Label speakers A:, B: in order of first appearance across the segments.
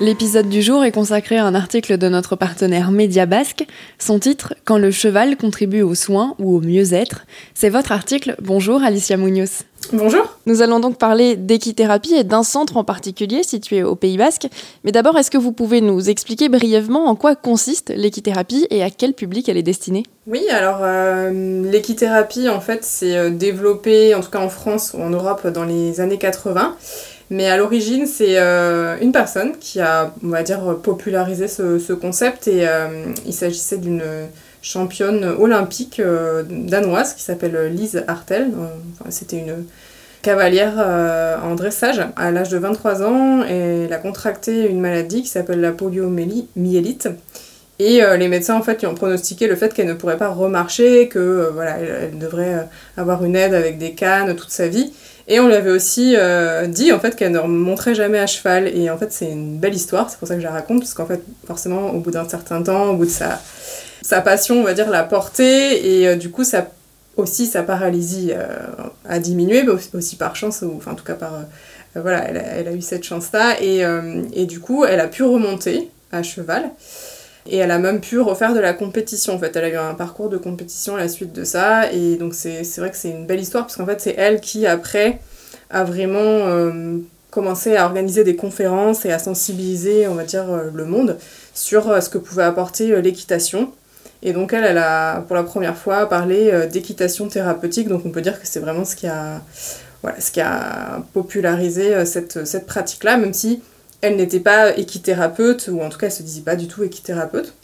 A: L'épisode du jour est consacré à un article de notre partenaire Média Basque. Son titre Quand le cheval contribue aux soins ou au mieux-être. C'est votre article. Bonjour Alicia Munoz.
B: Bonjour.
A: Nous allons donc parler d'équithérapie et d'un centre en particulier situé au Pays Basque. Mais d'abord, est-ce que vous pouvez nous expliquer brièvement en quoi consiste l'équithérapie et à quel public elle est destinée?
B: Oui, alors euh, l'équithérapie, en fait, c'est euh, développé, en tout cas en France ou en Europe, dans les années 80. Mais à l'origine, c'est euh, une personne qui a, popularisé ce, concept et euh, il s'agissait d'une championne olympique euh, danoise qui s'appelle Lise Hartel. C'était une cavalière en dressage à l'âge de 23 ans et elle a contracté une maladie qui s'appelle la poliomyélite. Et les médecins en fait lui ont pronostiqué le fait qu'elle ne pourrait pas remarcher, que voilà, elle, devrait avoir une aide avec des cannes toute sa vie. Et on lui avait aussi euh, dit en fait qu'elle ne remonterait jamais à cheval. Et en fait, c'est une belle histoire, c'est pour ça que je la raconte, parce qu'en fait, forcément, au bout d'un certain temps, au bout de sa, sa passion, on va dire, l'a portée. Et euh, du coup, ça, aussi, sa paralysie euh, a diminué, mais aussi par chance, ou enfin, en tout cas, par. voilà, elle a, elle a, eu cette chance-là. Et, et du coup, elle a pu remonter à cheval. Et elle a même pu refaire de la compétition en fait. Elle a eu un parcours de compétition à la suite de ça. Et donc c'est vrai que c'est une belle histoire parce qu'en fait c'est elle qui après a vraiment euh, commencé à organiser des conférences et à sensibiliser on va dire euh, le monde sur euh, ce que pouvait apporter l'équitation. Et donc elle, elle a pour la première fois parlé d'équitation thérapeutique. Donc on peut dire que c'est vraiment ce qui a, voilà, ce qui a popularisé cette, cette pratique-là, même si elle n'était pas équithérapeute, ou en tout cas elle se disait pas du tout équithérapeute.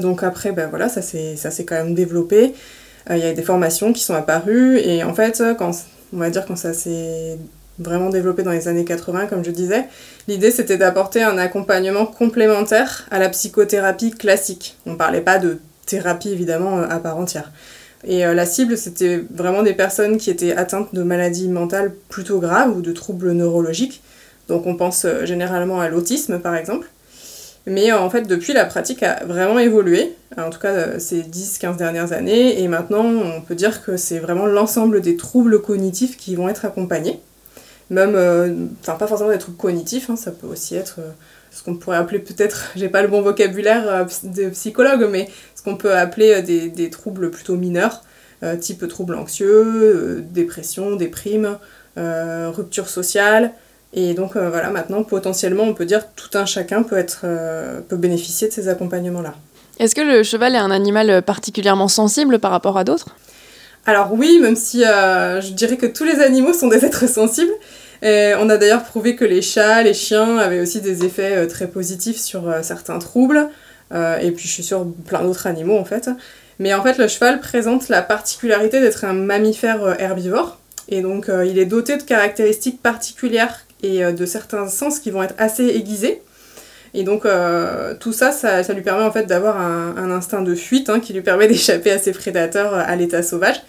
B: Donc après, ben voilà, ça s'est quand même développé. Euh, il y a des formations qui sont apparues, et en fait, quand, on va dire quand ça s'est vraiment développé dans les années 80, comme je disais, l'idée c'était d'apporter un accompagnement complémentaire à la psychothérapie classique. On parlait pas de thérapie évidemment à part entière. Et euh, la cible, c'était vraiment des personnes qui étaient atteintes de maladies mentales plutôt graves ou de troubles neurologiques donc on pense euh, généralement à l'autisme par exemple. Mais euh, en fait, depuis, la pratique a vraiment évolué, en tout cas euh, ces 10-15 dernières années, et maintenant on peut dire que c'est vraiment l'ensemble des troubles cognitifs qui vont être accompagnés. Même, enfin pas forcément des troubles cognitifs, hein, ça peut aussi être ce qu'on pourrait appeler peut-être, j'ai pas le bon vocabulaire de psychologue, mais ce qu'on peut appeler des, des, troubles plutôt mineurs, type troubles anxieux, dépression, déprime, rupture sociale, et donc euh, voilà, maintenant potentiellement on peut dire tout un chacun peut, être, euh, peut bénéficier de ces accompagnements-là.
A: Est-ce que le cheval est un animal particulièrement sensible par rapport à d'autres?
B: Alors oui, même si euh, je dirais que tous les animaux sont des êtres sensibles. Et on a d'ailleurs prouvé que les chats, les chiens avaient aussi des effets très positifs sur certains troubles. et puis je suis sûre plein d'autres animaux en fait. Mais en fait le cheval présente la particularité d'être un mammifère herbivore. Et donc il est doté de caractéristiques particulières et euh, de certains sens qui vont être assez aiguisés. Et donc euh, tout ça, ça, lui permet en fait d'avoir un, instinct de fuite hein, qui lui permet d'échapper à ses prédateurs euh, à l'état sauvage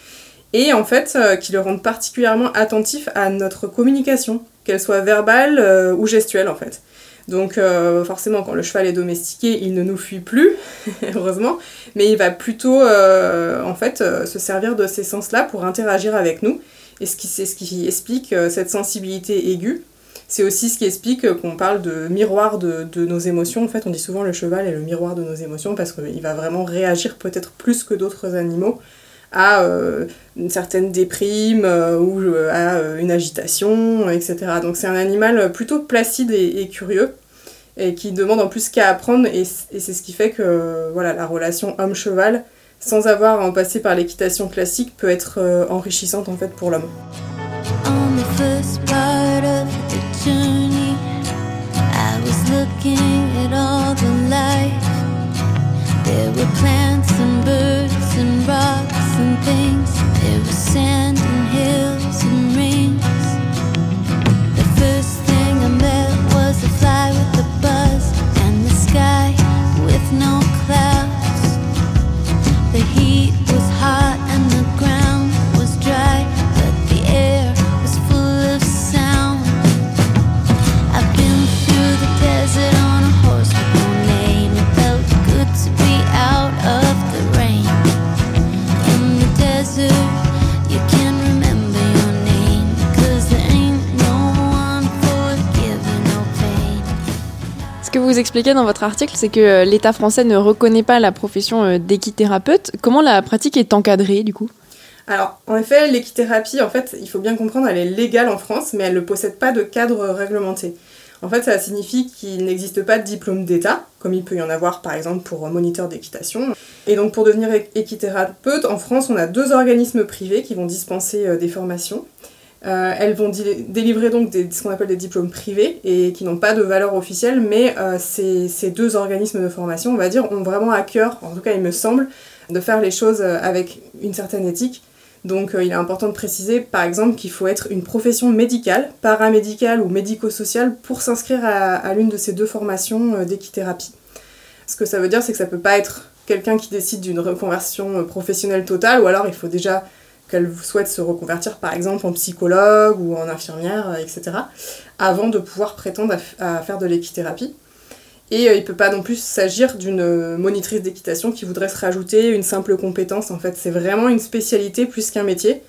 B: et en fait qui le rend particulièrement attentif à notre communication, qu'elle soit verbale ou gestuelle en fait. Donc forcément quand le cheval est domestiqué, il ne nous fuit plus, heureusement, mais il va plutôt en fait se servir de ces sens-là pour interagir avec nous. Et c'est ce qui explique cette sensibilité aiguë c'est aussi ce qui explique qu'on parle de miroir de, nos émotions. En fait, on dit souvent le cheval est le miroir de nos émotions parce qu'il va vraiment réagir peut-être plus que d'autres animaux à euh, une certaine déprime euh, ou euh, à une agitation, etc. Donc c'est un animal plutôt placide et, curieux et qui demande en plus qu'à apprendre et, c'est ce qui fait que voilà, la relation homme-cheval, sans avoir à en passer par l'équitation classique, peut être enrichissante en fait pour l'homme. Looking at all the life. There were plants and birds and rocks and things. There was sand
A: vous expliquez dans votre article, c'est que l'État français ne reconnaît pas la profession d'équithérapeute. Comment la pratique est encadrée du coup?
B: Alors, en effet, l'équithérapie, en fait, il faut bien comprendre, elle est légale en France, mais elle ne possède pas de cadre réglementé. En fait, ça signifie qu'il n'existe pas de diplôme d'État, comme il peut y en avoir par exemple pour moniteur d'équitation. Et donc pour devenir équithérapeute, en France, on a deux organismes privés qui vont dispenser euh, des formations. Euh, elles vont délivrer donc ce qu'on appelle des diplômes privés et qui n'ont pas de valeur officielle, mais euh, ces, deux organismes de formation, on va dire, ont vraiment à cœur, en tout cas il me semble, de faire les choses avec une certaine éthique donc euh, il est important de préciser par exemple qu'il faut être une profession médicale, paramédicale ou médico-sociale pour s'inscrire à, l'une de ces deux formations euh, d'équithérapie. Ce que ça veut dire c'est que ça peut pas être quelqu'un qui décide d'une reconversion euh, professionnelle totale ou alors il faut déjà qu'elle souhaite se reconvertir par exemple en psychologue ou en infirmière, etc., avant de pouvoir prétendre à faire de l'équithérapie. Et euh, il peut pas non plus s'agir d'une euh, monitrice d'équitation qui voudrait se rajouter une simple compétence. En fait, c'est vraiment une spécialité plus qu'un métier.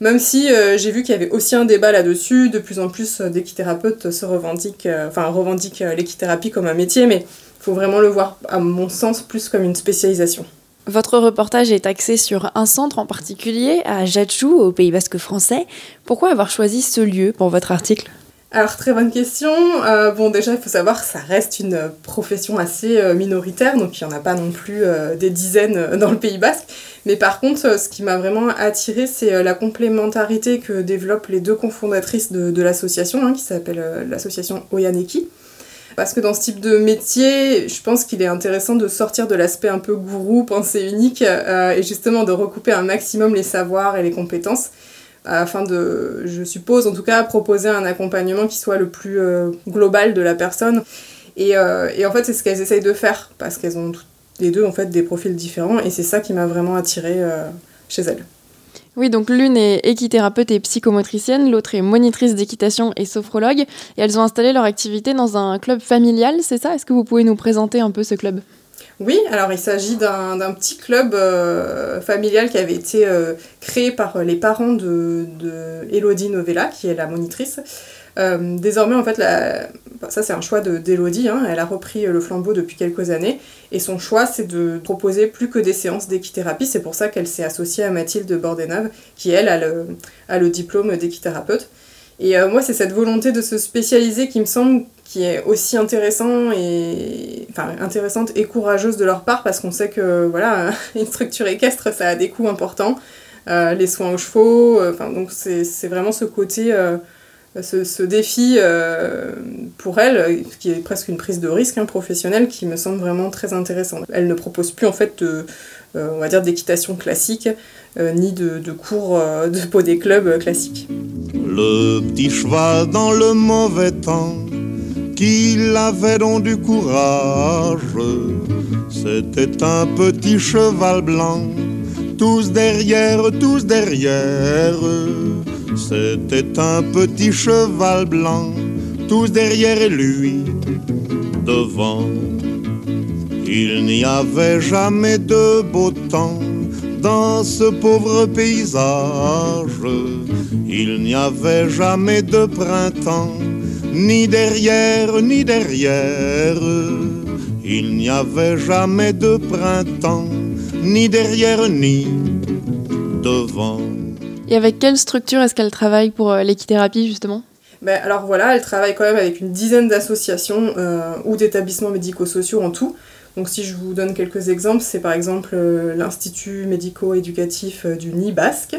B: Même si euh, j'ai vu qu'il y avait aussi un débat là-dessus, de plus en plus d'équithérapeutes se revendiquent, enfin revendiquent l'équithérapie comme un métier, mais il faut vraiment le voir, à mon sens, plus comme une spécialisation.
A: Votre reportage est axé sur un centre en particulier, à Ajaccio, au Pays Basque français. Pourquoi avoir choisi ce lieu pour votre article?
B: Alors très bonne question. Euh, bon déjà il faut savoir que ça reste une profession assez euh, minoritaire, donc il n'y en a pas non plus euh, des dizaines dans le Pays Basque. Mais par contre ce qui m'a vraiment attiré c'est la complémentarité que développent les deux cofondatrices de, l'association, hein, qui s'appelle l'association Oyaneki. Parce que dans ce type de métier, je pense qu'il est intéressant de sortir de l'aspect un peu gourou, pensée unique, et justement de recouper un maximum les savoirs et les compétences afin de, je suppose en tout cas, proposer un accompagnement qui soit le plus euh, global de la personne. Et, euh, et en fait, c'est ce qu'elles essayent de faire, parce qu'elles ont toutes les deux en fait des profils différents, et c'est ça qui m'a vraiment attirée euh, chez elles.
A: Oui, donc l'une est équithérapeute et psychomotricienne, l'autre est monitrice d'équitation et sophrologue, et elles ont installé leur activité dans un club familial, c'est ça? Est-ce que vous pouvez nous présenter un peu ce club?
B: Oui, alors il s'agit d'un petit club euh, familial qui avait été euh, créé par les parents de, de Novella, qui est la monitrice. Euh, désormais, en fait, ça c'est un choix d'Elodie, hein. elle a repris le flambeau depuis quelques années, et son choix c'est de proposer plus que des séances d'équithérapie, c'est pour ça qu'elle s'est associée à Mathilde Bordenave, qui elle a le, diplôme d'équithérapeute. Et moi, c'est cette volonté de se spécialiser qui me semble qui est aussi intéressante et courageuse de leur part parce qu'on sait que voilà une structure équestre ça a des coûts importants euh, les soins aux chevaux euh, donc c'est vraiment ce côté euh, ce, défi pour elle qui est presque une prise de risque hein, professionnelle qui me semble vraiment très intéressante elle ne propose plus en fait de dire d'équitation classique ni de, cours de peau des clubs classiques
C: le petit cheval dans le mauvais temps qu'il avait donc du courage. C'était un petit cheval blanc, tous derrière, tous derrière. C'était un petit cheval blanc, tous derrière lui, devant. Il n'y avait jamais de beau temps dans ce pauvre paysage. Il n'y avait jamais de printemps ni derrière, ni derrière. Il n'y avait jamais de printemps, ni derrière, ni devant.
A: Et avec quelle structure est-ce qu'elle travaille pour euh, l'équithérapie justement?
B: Ben, alors voilà, elle travaille quand même avec une dizaine d'associations euh, ou d'établissements médico-sociaux en tout. Donc si je vous donne quelques exemples, c'est par exemple euh, l'Institut médico-éducatif du Nid basque,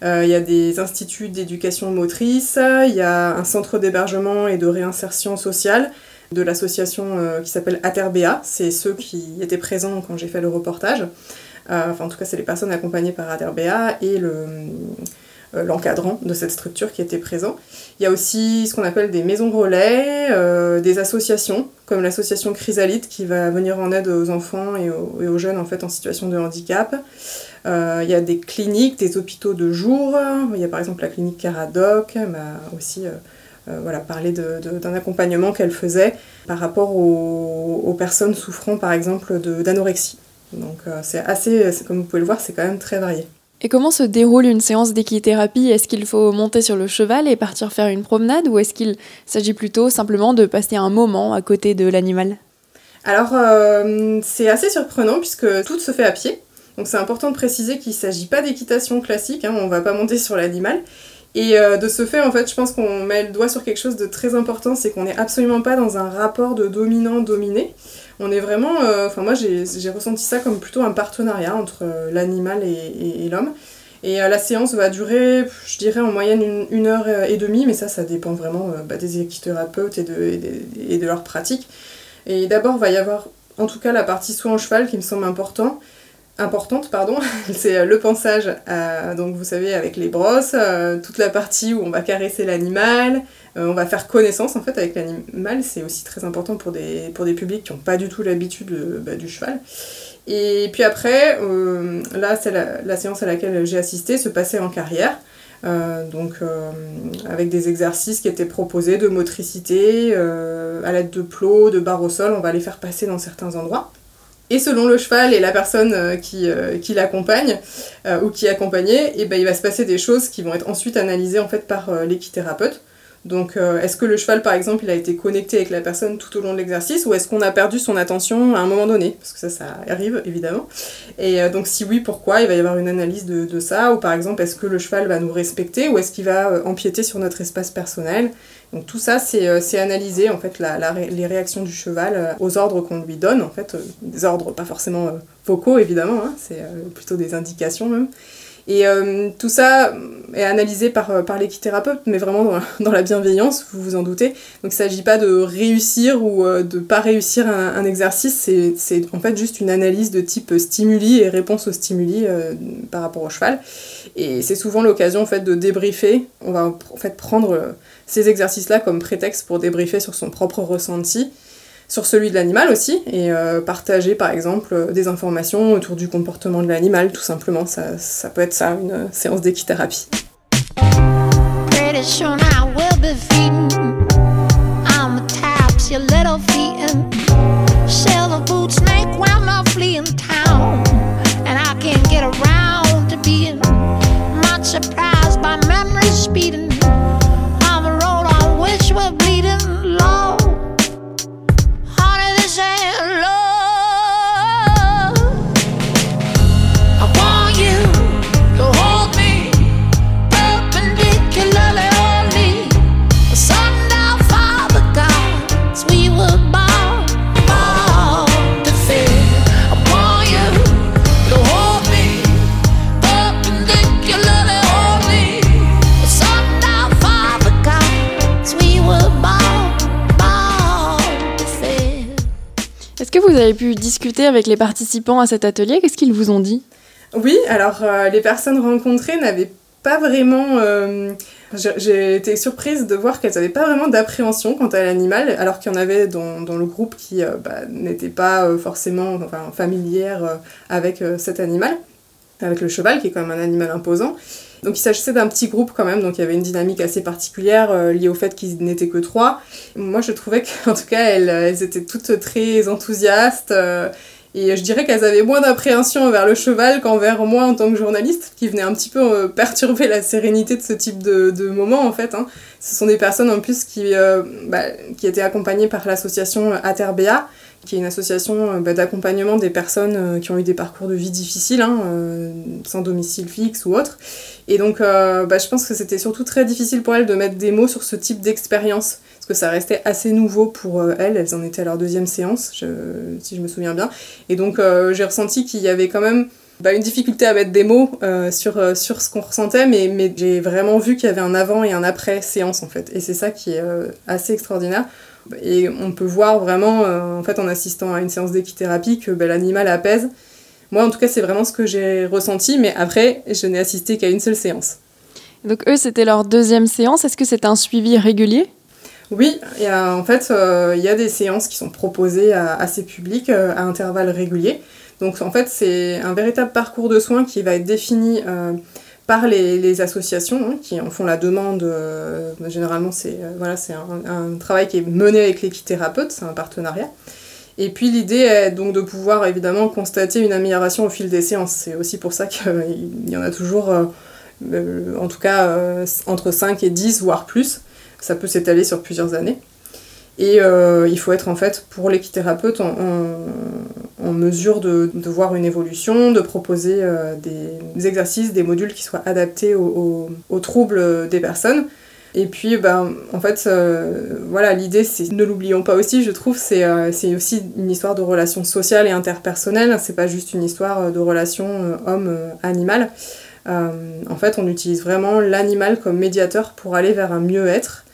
B: il y a des instituts d'éducation motrice, il y a un centre d'hébergement et de réinsertion sociale de l'association qui s'appelle Aterbea. C'est ceux qui étaient présents quand j'ai fait le reportage. Euh, en tout cas, c'est les personnes accompagnées par Aterbea et le l'encadrant de cette structure qui était présent. Il y a aussi ce qu'on appelle des maisons relais, des associations, comme l'association Chrysalite qui va venir en aide aux enfants et aux, jeunes en, fait, en situation de handicap. Euh, il y a des cliniques, des hôpitaux de jour. Il y a par exemple la clinique Caradoc, m'a aussi euh, euh, voilà, parlé d'un accompagnement qu'elle faisait par rapport aux, personnes souffrant par exemple d'anorexie. Donc c'est assez, comme vous pouvez le voir, c'est quand même très varié.
A: Et comment se déroule une séance d'équithérapie? Est-ce qu'il faut monter sur le cheval et partir faire une promenade ou est-ce qu'il s'agit plutôt simplement de passer un moment à côté de l'animal?
B: Alors c'est assez surprenant puisque tout se fait à pied. Donc c'est important de préciser qu'il ne s'agit pas d'équitation classique, hein, on ne va pas monter sur l'animal. Et de ce fait, en fait, je pense qu'on met le doigt sur quelque chose de très important, c'est qu'on n'est absolument pas dans un rapport de dominant-dominé. On est vraiment, enfin moi j'ai ressenti ça comme plutôt un partenariat entre l'animal et l'homme. Et euh, la séance va durer, je dirais en moyenne une, heure euh, et demie, mais ça, ça dépend vraiment euh, bah, des équithérapeutes et de, et, de leur pratique. Et d'abord, va y avoir en tout cas la partie soin en cheval qui me semble important, importante, pardon, c'est le pensage, donc vous savez, avec les brosses, toute la partie où on va caresser l'animal, on va faire connaissance en fait avec l'animal, c'est aussi très important pour des, pour des publics qui n'ont pas du tout l'habitude bah, du cheval. Et puis après, euh, là, c'est la, séance à laquelle j'ai assisté se passait en carrière. Euh, donc euh, avec des exercices qui étaient proposés de motricité à l'aide de plots, de barres au sol, on va les faire passer dans certains endroits. Et selon le cheval et la personne qui, qui l'accompagne ou qui est accompagnée, et eh ben, il va se passer des choses qui vont être ensuite analysées en fait par l'équithérapeute. Donc, euh, est-ce que le cheval, par exemple, il a été connecté avec la personne tout au long de l'exercice ou est-ce qu'on a perdu son attention à un moment donné? Parce que ça, ça arrive, évidemment. Et euh, donc, si oui, pourquoi? Il va y avoir une analyse de, ça. Ou par exemple, est-ce que le cheval va nous respecter ou est-ce qu'il va euh, empiéter sur notre espace personnel? Donc tout ça, c'est analyser en fait les réactions du cheval aux ordres qu'on lui donne, en fait, des ordres pas forcément vocaux évidemment, hein, c'est plutôt des indications même. Et euh, tout ça est analysé par, euh, par l'équithérapeute, mais vraiment dans, la bienveillance, vous vous en doutez. Donc il ne s'agit pas de réussir ou euh, de pas réussir un, exercice, c'est en fait juste une analyse de type stimuli et réponse aux stimuli par rapport au cheval. Et c'est souvent l'occasion en de débriefer. On va en fait prendre ces exercices-là comme prétexte pour débriefer sur son propre ressenti sur celui de l'animal aussi et euh, partager par exemple euh, des informations autour du comportement de l'animal tout simplement. Ça, ça peut être ça une euh, séance d'équithérapie
A: pu discuter avec les participants à cet atelier? Qu'est-ce qu'ils vous ont dit?
B: Oui, alors euh, les personnes rencontrées n'avaient pas vraiment... Euh, j'ai été surprise de voir qu'elles n'avaient pas vraiment d'appréhension quant à l'animal, alors qu'il y en avait dans, dans le groupe qui euh, bah, n'étaient pas forcément enfin, familières avec cet animal, avec le cheval, qui est quand même un animal imposant. Donc il s'agissait d'un petit groupe quand même, donc il y avait une dynamique assez particulière euh, liée au fait qu'ils n'étaient que trois. Moi je trouvais qu'en tout cas elles, étaient toutes très enthousiastes. Euh, et je dirais qu'elles avaient moins d'appréhension envers le cheval qu'envers moi en tant que journaliste, qui venait un petit peu euh, perturber la sérénité de ce type de, de moment en fait. Hein. Ce sont des personnes en plus qui, bah, qui étaient accompagnées par l'association Aterbea, qui est une association euh, bah, d'accompagnement des personnes euh, qui ont eu des parcours de vie difficiles, hein, euh, sans domicile fixe ou autre. Et donc, bah, je pense que c'était surtout très difficile pour elles de mettre des mots sur ce type d'expérience, parce que ça restait assez nouveau pour elles. Elles en étaient à leur deuxième séance, si je me souviens bien. Et donc, j'ai ressenti qu'il y avait quand même bah, une difficulté à mettre des mots sur, sur ce qu'on ressentait, mais, mais j'ai vraiment vu qu'il y avait un avant et un après séance en fait. Et c'est ça qui est assez extraordinaire. Et on peut voir vraiment, euh, en fait, en assistant à une séance d'équithérapie, que ben, l'animal apaise. Moi, en tout cas, c'est vraiment ce que j'ai ressenti, mais après, je n'ai assisté qu'à une seule séance.
A: Donc eux, c'était leur deuxième séance. Est-ce que c'est un suivi régulier?
B: Oui, y a, en fait, euh, il y a des séances qui sont proposées à, ces publics euh, à intervalles réguliers. Donc en fait, c'est un véritable parcours de soins qui va être défini par les, associations hein, qui en font la demande. Euh, généralement, c'est euh, un, travail qui est mené avec l'équithérapeute, c'est un partenariat. Et puis l'idée est donc de pouvoir évidemment constater une amélioration au fil des séances. C'est aussi pour ça qu'il y en a toujours, euh, en tout cas, entre 5 et 10, voire plus. Ça peut s'étaler sur plusieurs années. Et euh, il faut être en fait pour l'équithérapeute en, en, mesure de, de, voir une évolution, de proposer euh, des exercices, des modules qui soient adaptés aux, aux, troubles des personnes. Et puis, ben, en fait, euh, voilà, l'idée, c'est, ne l'oublions pas aussi, je trouve, c'est, c'est aussi une histoire de relations sociales et interpersonnelles. C'est pas juste une histoire de relation homme-animal. en fait, on utilise vraiment l'animal comme médiateur pour aller vers un mieux-être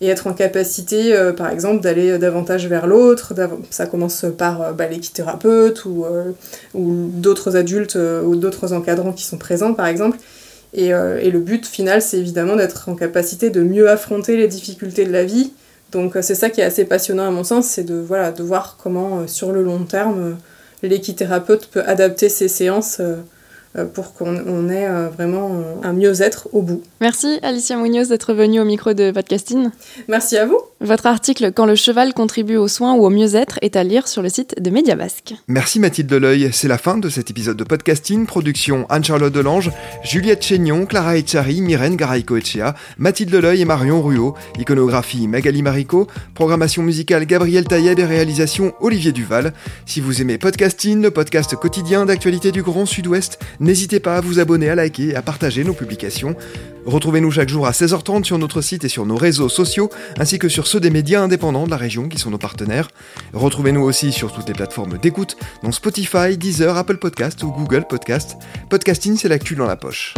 B: et être en capacité, euh, par exemple, d'aller davantage vers l'autre. Ça commence par euh, bah, l'équithérapeute ou, euh, d'autres adultes ou d'autres encadrants qui sont présents, par exemple. Et, et le but final, c'est évidemment d'être en capacité de mieux affronter les difficultés de la vie. Donc c'est ça qui est assez passionnant à mon sens, c'est de, voilà, de voir comment, sur le long terme, l'équithérapeute peut adapter ses séances pour qu'on ait euh, vraiment un mieux-être au bout.
A: Merci Alicia Munoz d'être venue au micro de Podcasting.
B: Merci à vous.
A: Votre article Quand le cheval contribue aux soins ou au mieux-être est à lire sur le site de Média Basque.
D: Merci Mathilde Deleuil. C'est la fin de cet épisode de Podcasting. Production Anne-Charlotte Delange, Juliette Chénion, Clara Echari, Myrène Garaïco-Echea, Mathilde Deleuil et Marion Ruot. Iconographie Magali Marico. Programmation musicale Gabriel Taïeb et réalisation Olivier Duval. Si vous aimez Podcasting, le podcast quotidien d'actualité du Grand Sud-Ouest, N'hésitez pas à vous abonner, à liker et à partager nos publications. Retrouvez-nous chaque jour à 16h30 sur notre site et sur nos réseaux sociaux, ainsi que sur ceux des médias indépendants de la région qui sont nos partenaires. Retrouvez-nous aussi sur toutes les plateformes d'écoute, dont Spotify, Deezer, Apple Podcast ou Google Podcast. Podcasting, c'est la cul dans la poche.